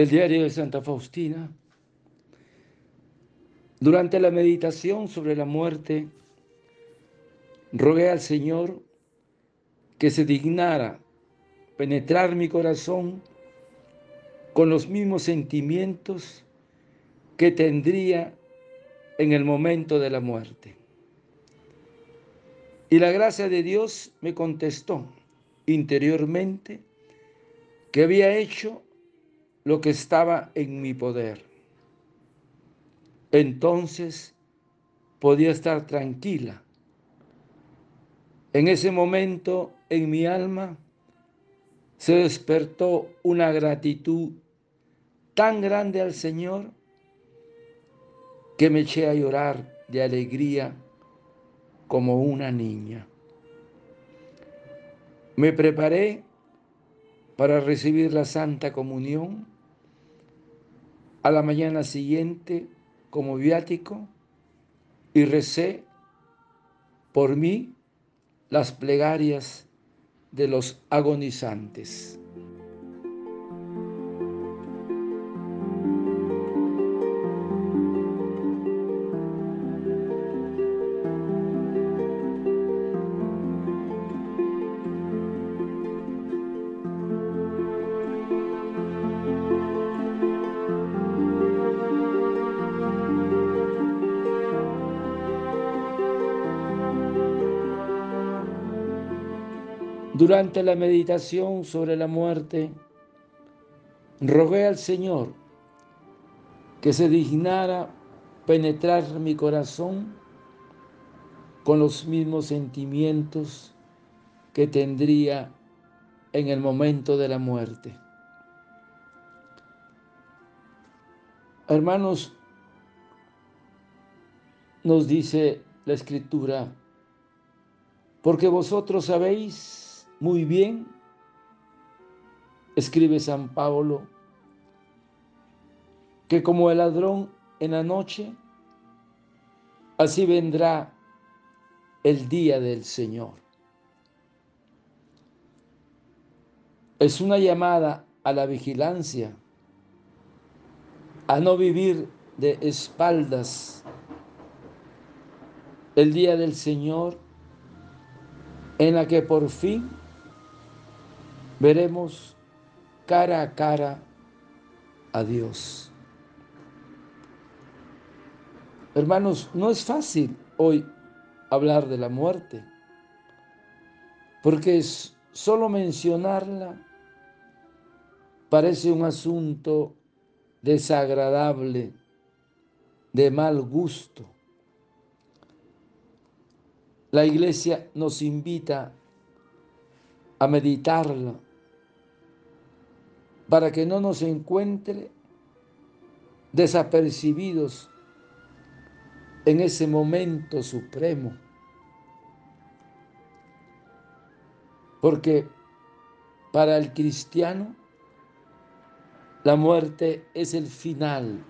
del diario de Santa Faustina. Durante la meditación sobre la muerte, rogué al Señor que se dignara penetrar mi corazón con los mismos sentimientos que tendría en el momento de la muerte. Y la gracia de Dios me contestó interiormente que había hecho lo que estaba en mi poder. Entonces podía estar tranquila. En ese momento en mi alma se despertó una gratitud tan grande al Señor que me eché a llorar de alegría como una niña. Me preparé para recibir la Santa Comunión a la mañana siguiente como viático y recé por mí las plegarias de los agonizantes. Durante la meditación sobre la muerte, rogué al Señor que se dignara penetrar mi corazón con los mismos sentimientos que tendría en el momento de la muerte. Hermanos, nos dice la escritura, porque vosotros sabéis muy bien, escribe San Pablo, que como el ladrón en la noche, así vendrá el día del Señor. Es una llamada a la vigilancia, a no vivir de espaldas. El día del Señor en la que por fin veremos cara a cara a Dios. Hermanos, no es fácil hoy hablar de la muerte, porque es solo mencionarla parece un asunto desagradable, de mal gusto. La iglesia nos invita a meditarla, para que no nos encuentre desapercibidos en ese momento supremo. Porque para el cristiano la muerte es el final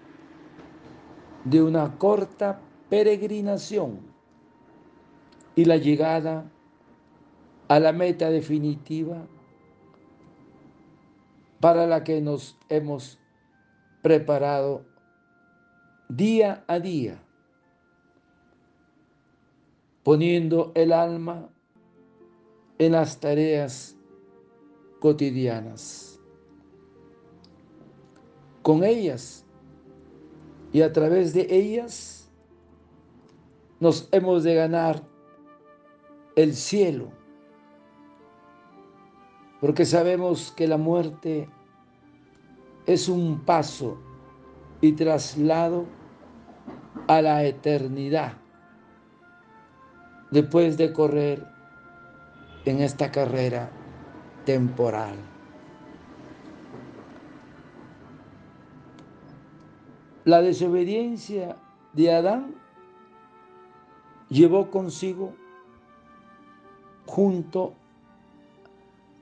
de una corta peregrinación y la llegada a la meta definitiva para la que nos hemos preparado día a día, poniendo el alma en las tareas cotidianas. Con ellas y a través de ellas nos hemos de ganar el cielo porque sabemos que la muerte es un paso y traslado a la eternidad después de correr en esta carrera temporal. La desobediencia de Adán llevó consigo junto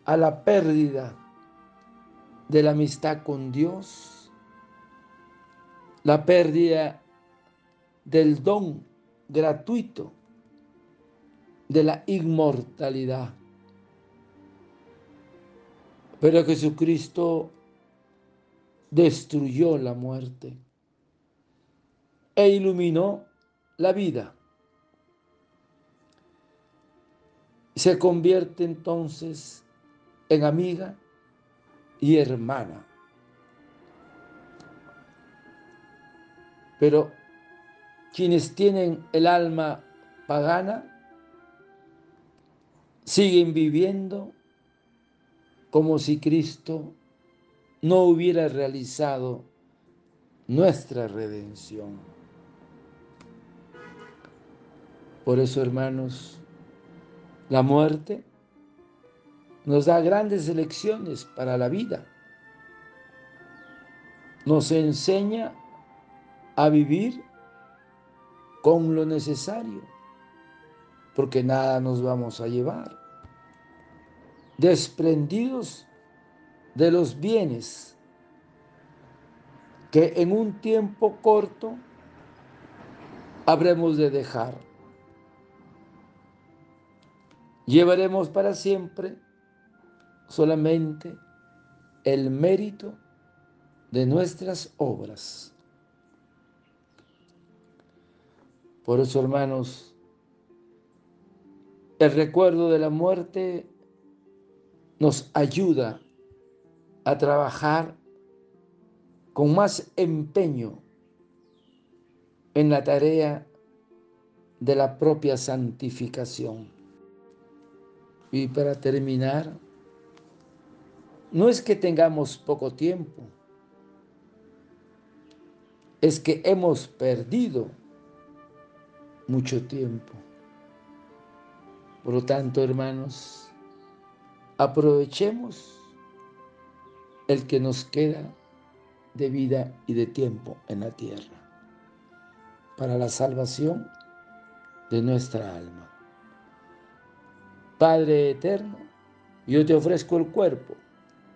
a la pérdida de la amistad con Dios, la pérdida del don gratuito de la inmortalidad. Pero Jesucristo destruyó la muerte e iluminó la vida. Se convierte entonces en amiga y hermana. Pero quienes tienen el alma pagana siguen viviendo como si Cristo no hubiera realizado nuestra redención. Por eso, hermanos, la muerte nos da grandes lecciones para la vida. Nos enseña a vivir con lo necesario, porque nada nos vamos a llevar. Desprendidos de los bienes que en un tiempo corto habremos de dejar. Llevaremos para siempre solamente el mérito de nuestras obras. Por eso, hermanos, el recuerdo de la muerte nos ayuda a trabajar con más empeño en la tarea de la propia santificación. Y para terminar, no es que tengamos poco tiempo, es que hemos perdido mucho tiempo. Por lo tanto, hermanos, aprovechemos el que nos queda de vida y de tiempo en la tierra para la salvación de nuestra alma. Padre eterno, yo te ofrezco el cuerpo,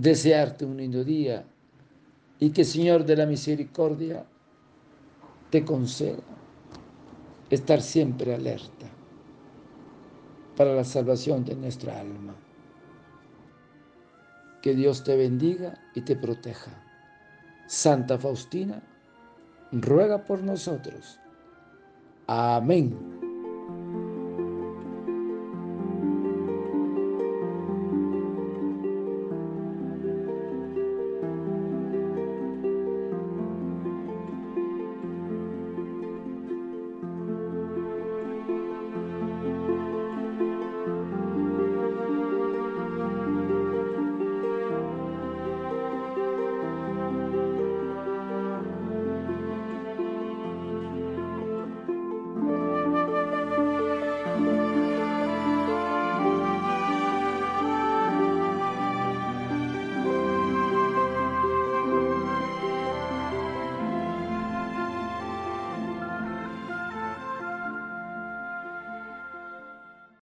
Desearte un lindo día y que Señor de la misericordia te conceda estar siempre alerta para la salvación de nuestra alma. Que Dios te bendiga y te proteja. Santa Faustina, ruega por nosotros. Amén.